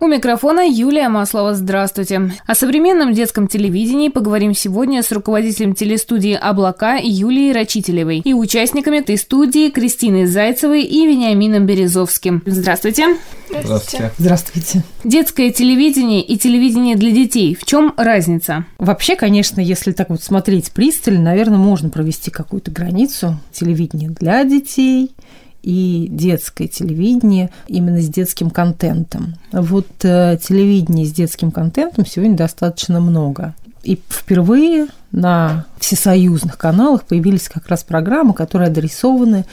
У микрофона Юлия Маслова. Здравствуйте. О современном детском телевидении поговорим сегодня с руководителем телестудии «Облака» Юлией Рачителевой и участниками этой студии Кристиной Зайцевой и Вениамином Березовским. Здравствуйте. Здравствуйте. Здравствуйте. Детское телевидение и телевидение для детей. В чем разница? Вообще, конечно, если так вот смотреть пристально, наверное, можно провести какую-то границу телевидения для детей – и детское телевидение именно с детским контентом. Вот э, телевидение с детским контентом сегодня достаточно много. И впервые на всесоюзных каналах появились как раз программы, которые адресованы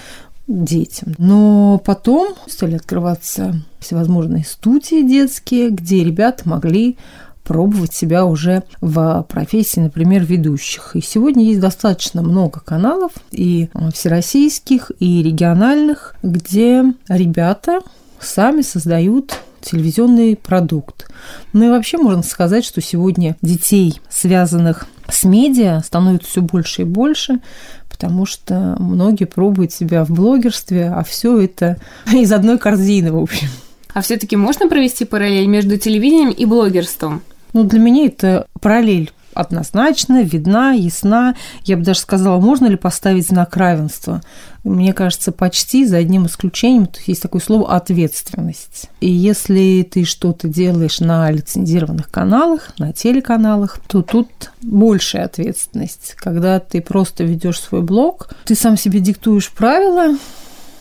детям. Но потом стали открываться всевозможные студии детские, где ребята могли пробовать себя уже в профессии, например, ведущих. И сегодня есть достаточно много каналов, и всероссийских, и региональных, где ребята сами создают телевизионный продукт. Ну и вообще можно сказать, что сегодня детей, связанных с медиа, становится все больше и больше, потому что многие пробуют себя в блогерстве, а все это из одной корзины, в общем. А все-таки можно провести параллель между телевидением и блогерством? Ну, для меня это параллель однозначно, видна, ясна. Я бы даже сказала, можно ли поставить знак равенства? Мне кажется, почти за одним исключением. То есть такое слово «ответственность». И если ты что-то делаешь на лицензированных каналах, на телеканалах, то тут большая ответственность. Когда ты просто ведешь свой блог, ты сам себе диктуешь правила,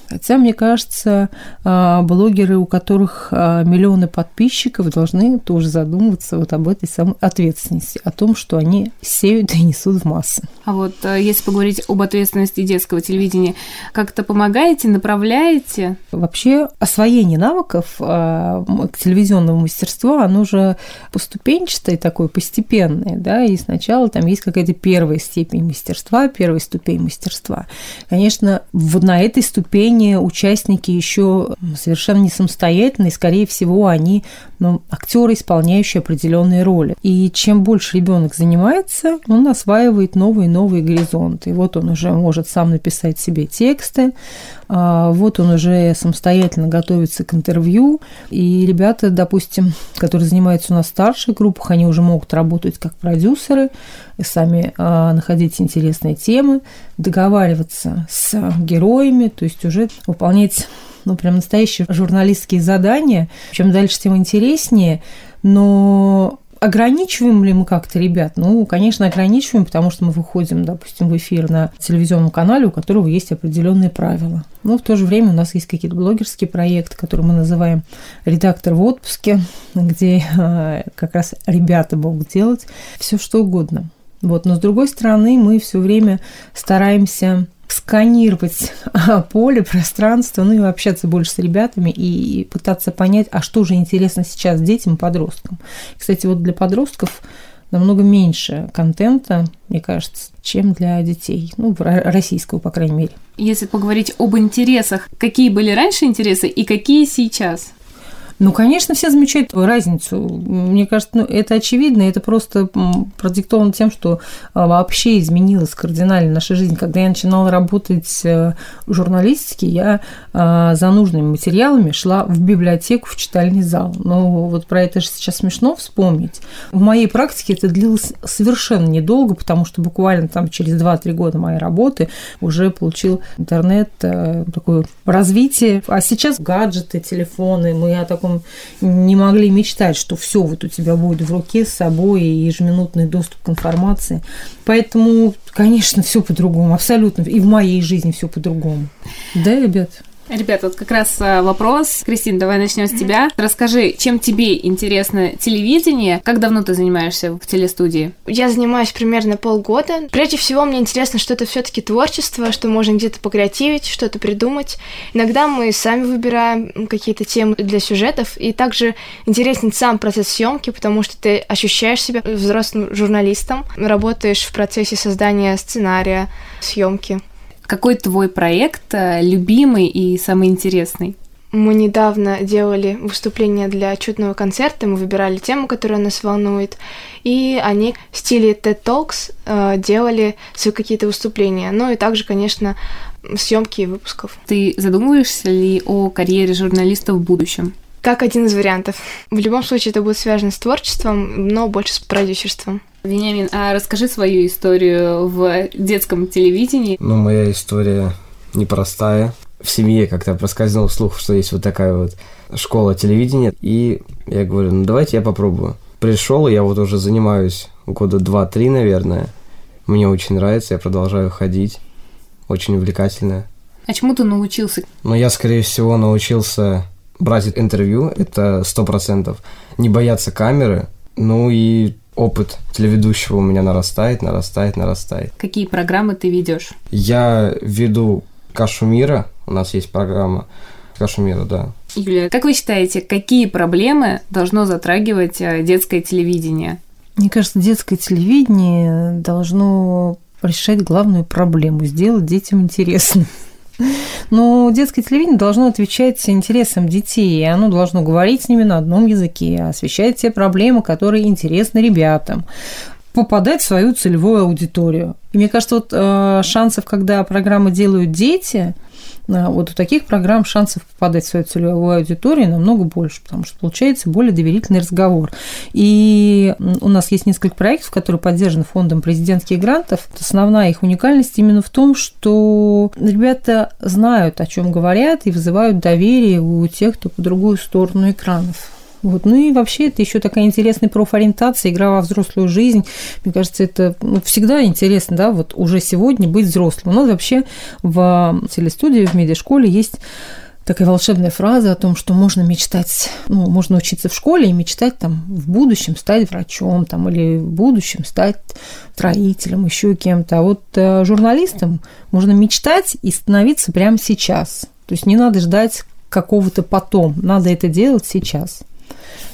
Хотя, мне кажется, а, блогеры, у которых а, миллионы подписчиков, должны тоже задумываться вот об этой самой ответственности, о том, что они сеют и несут в массы. А вот а, если поговорить об ответственности детского телевидения, как-то помогаете, направляете? Вообще освоение навыков к телевизионному мастерству, оно же поступенчатое такое, постепенное, да, и сначала там есть какая-то первая степень мастерства, первая ступень мастерства. Конечно, на этой ступени менее участники еще совершенно не самостоятельные, скорее всего, они ну, актеры, исполняющие определенные роли. И чем больше ребенок занимается, он осваивает новые и новые горизонты. И вот он уже может сам написать себе тексты, вот он уже самостоятельно готовится к интервью. И ребята, допустим, которые занимаются у нас в старших группах, они уже могут работать как продюсеры, сами а, находить интересные темы, договариваться с героями, то есть уже выполнять ну, прям настоящие журналистские задания. Чем дальше, тем интереснее. Но ограничиваем ли мы как-то ребят? Ну, конечно, ограничиваем, потому что мы выходим, допустим, в эфир на телевизионном канале, у которого есть определенные правила. Но в то же время у нас есть какие-то блогерские проекты, которые мы называем «Редактор в отпуске», где э, как раз ребята могут делать все что угодно. Вот. Но с другой стороны, мы все время стараемся сканировать поле, пространство, ну и общаться больше с ребятами и пытаться понять, а что же интересно сейчас детям подросткам. Кстати, вот для подростков намного меньше контента, мне кажется, чем для детей, ну, российского, по крайней мере. Если поговорить об интересах, какие были раньше интересы и какие сейчас? Ну, конечно, все замечают разницу. Мне кажется, ну, это очевидно, это просто продиктовано тем, что а, вообще изменилась кардинально наша жизнь. Когда я начинала работать э, в журналистике, я а, за нужными материалами шла в библиотеку, в читальный зал. Но вот про это же сейчас смешно вспомнить. В моей практике это длилось совершенно недолго, потому что буквально там через 2-3 года моей работы уже получил интернет э, такое развитие. А сейчас гаджеты, телефоны, мы о таком таком не могли мечтать, что все вот у тебя будет в руке с собой и ежеминутный доступ к информации. Поэтому, конечно, все по-другому, абсолютно. И в моей жизни все по-другому. Да, ребят? Ребят, вот как раз а, вопрос. Кристина, давай начнем с тебя. Расскажи, чем тебе интересно телевидение? Как давно ты занимаешься в телестудии? Я занимаюсь примерно полгода. Прежде всего, мне интересно, что это все-таки творчество, что можно где-то покреативить, что-то придумать. Иногда мы сами выбираем какие-то темы для сюжетов, и также интересен сам процесс съемки, потому что ты ощущаешь себя взрослым журналистом, работаешь в процессе создания сценария, съемки. Какой твой проект э, любимый и самый интересный? Мы недавно делали выступление для отчетного концерта, мы выбирали тему, которая нас волнует, и они в стиле TED Talks э, делали свои какие-то выступления. Ну и также, конечно, съемки выпусков. Ты задумываешься ли о карьере журналиста в будущем? Как один из вариантов. В любом случае это будет связано с творчеством, но больше с продюсерством. Вениамин, а расскажи свою историю в детском телевидении. Ну, моя история непростая. В семье как-то проскользнул слух, что есть вот такая вот школа телевидения. И я говорю, ну давайте я попробую. Пришел, я вот уже занимаюсь года два-три, наверное. Мне очень нравится, я продолжаю ходить. Очень увлекательно. А чему ты научился? Ну, я, скорее всего, научился брать интервью, это сто процентов. Не бояться камеры, ну и опыт телеведущего у меня нарастает, нарастает, нарастает. Какие программы ты ведешь? Я веду «Кашу мира», у нас есть программа «Кашу мира», да. Юлия, как вы считаете, какие проблемы должно затрагивать э, детское телевидение? Мне кажется, детское телевидение должно решать главную проблему – сделать детям интересно. Но детское телевидение должно отвечать интересам детей, и оно должно говорить с ними на одном языке, освещать те проблемы, которые интересны ребятам попадать в свою целевую аудиторию. И мне кажется, вот э, шансов, когда программы делают дети, вот у таких программ шансов попадать в свою целевую аудиторию намного больше, потому что получается более доверительный разговор. И у нас есть несколько проектов, которые поддержаны фондом президентских грантов. Основная их уникальность именно в том, что ребята знают, о чем говорят, и вызывают доверие у тех, кто по другую сторону экранов. Вот. Ну и вообще это еще такая интересная профориентация, игра во взрослую жизнь. Мне кажется, это ну, всегда интересно, да, вот уже сегодня быть взрослым. У нас вообще в телестудии, в медиашколе есть такая волшебная фраза о том, что можно мечтать, ну, можно учиться в школе и мечтать там в будущем стать врачом там, или в будущем стать строителем, еще кем-то. А вот э, журналистом можно мечтать и становиться прямо сейчас. То есть не надо ждать какого-то потом, надо это делать сейчас.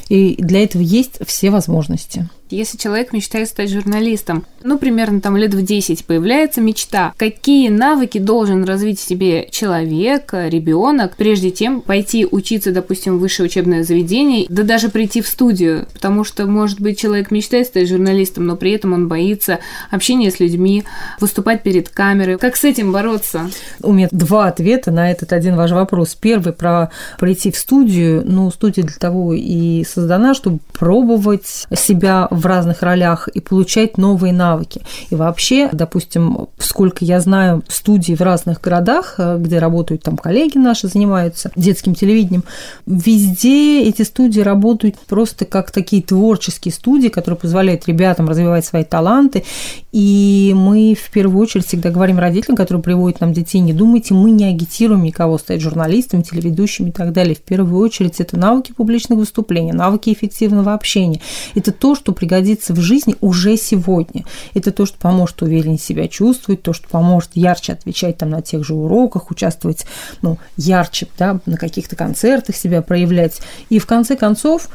И для этого есть все возможности. Если человек мечтает стать журналистом, ну, примерно там лет в 10 появляется мечта, какие навыки должен развить себе человек, ребенок, прежде чем пойти учиться, допустим, в высшее учебное заведение, да даже прийти в студию, потому что, может быть, человек мечтает стать журналистом, но при этом он боится общения с людьми, выступать перед камерой. Как с этим бороться? У меня два ответа на этот один ваш вопрос. Первый про прийти в студию. Ну, студия для того и создана, чтобы пробовать себя разных ролях и получать новые навыки. И вообще, допустим, сколько я знаю студий в разных городах, э, где работают там коллеги наши, занимаются детским телевидением, везде эти студии работают просто как такие творческие студии, которые позволяют ребятам развивать свои таланты. И мы в первую очередь всегда говорим родителям, которые приводят нам детей, не думайте, мы не агитируем никого стать журналистами, телеведущими и так далее. В первую очередь это навыки публичных выступлений, навыки эффективного общения. Это то, что при пригодится в жизни уже сегодня. Это то, что поможет увереннее себя чувствовать, то, что поможет ярче отвечать там на тех же уроках, участвовать ну, ярче да, на каких-то концертах себя проявлять. И в конце концов,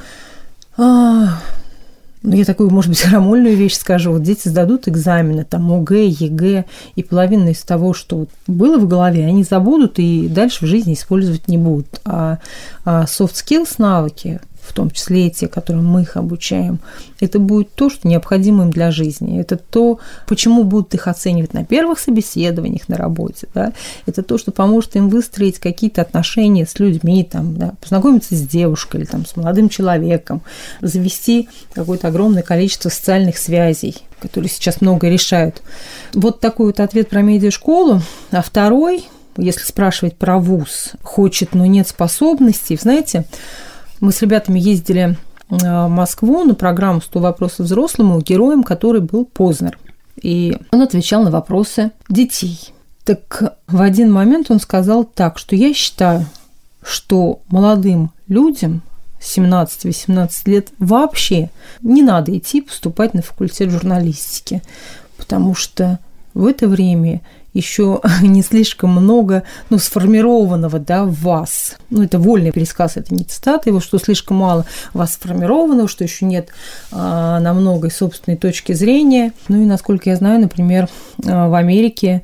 а, ну, я такую, может быть, крамольную вещь скажу. Вот дети сдадут экзамены, там, ОГЭ, ЕГЭ, и половина из того, что было в голове, они забудут и дальше в жизни использовать не будут. А, а soft skills навыки, в том числе и те, которым мы их обучаем, это будет то, что необходимо им для жизни. Это то, почему будут их оценивать на первых собеседованиях на работе. Да? Это то, что поможет им выстроить какие-то отношения с людьми, там, да, познакомиться с девушкой или там, с молодым человеком, завести какое-то огромное количество социальных связей, которые сейчас много решают. Вот такой вот ответ про медиашколу. А второй, если спрашивать про вуз, хочет, но нет способностей, знаете, мы с ребятами ездили э, в Москву на программу «100 вопросов взрослому» героем, который был Познер. И он отвечал на вопросы детей. Так в один момент он сказал так, что я считаю, что молодым людям 17-18 лет вообще не надо идти поступать на факультет журналистики, потому что в это время еще не слишком много ну, сформированного да, в вас. Ну, это вольный пересказ, это не цитата его, что слишком мало вас сформированного, что еще нет а, намного собственной точки зрения. Ну и, насколько я знаю, например, а, в Америке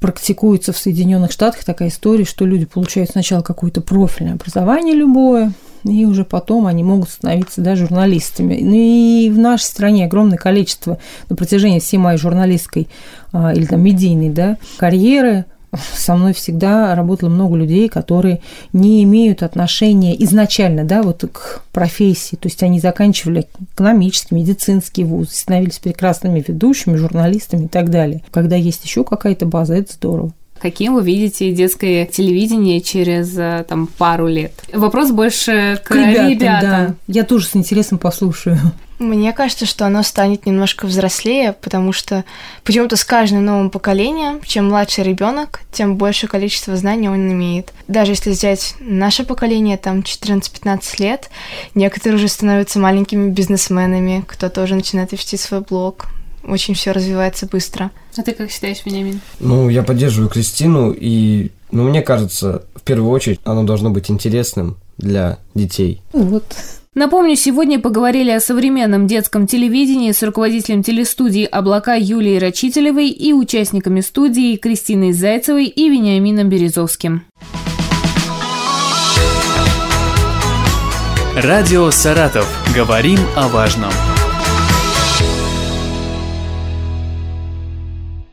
практикуется в Соединенных Штатах такая история, что люди получают сначала какое-то профильное образование любое, и уже потом они могут становиться да, журналистами. Ну и в нашей стране огромное количество на протяжении всей моей журналистской а, или там медийной да, карьеры со мной всегда работало много людей, которые не имеют отношения изначально, да, вот к профессии, то есть они заканчивали экономический, медицинский вуз, становились прекрасными ведущими, журналистами и так далее. Когда есть еще какая-то база, это здорово. Каким вы видите детское телевидение через э, там пару лет? Вопрос больше к, к ребятам. ребятам. Да. Я тоже с интересом послушаю. Мне кажется, что оно станет немножко взрослее, потому что почему-то с каждым новым поколением, чем младше ребенок, тем больше количество знаний он имеет. Даже если взять наше поколение, там 14-15 лет, некоторые уже становятся маленькими бизнесменами, кто-то уже начинает вести свой блог. Очень все развивается быстро. А ты как считаешь, Вениамин? Ну, я поддерживаю Кристину, и, ну, мне кажется, в первую очередь оно должно быть интересным для детей. Вот. Напомню, сегодня поговорили о современном детском телевидении с руководителем телестудии «Облака» Юлией Рачителевой и участниками студии Кристиной Зайцевой и Вениамином Березовским. Радио «Саратов». Говорим о важном.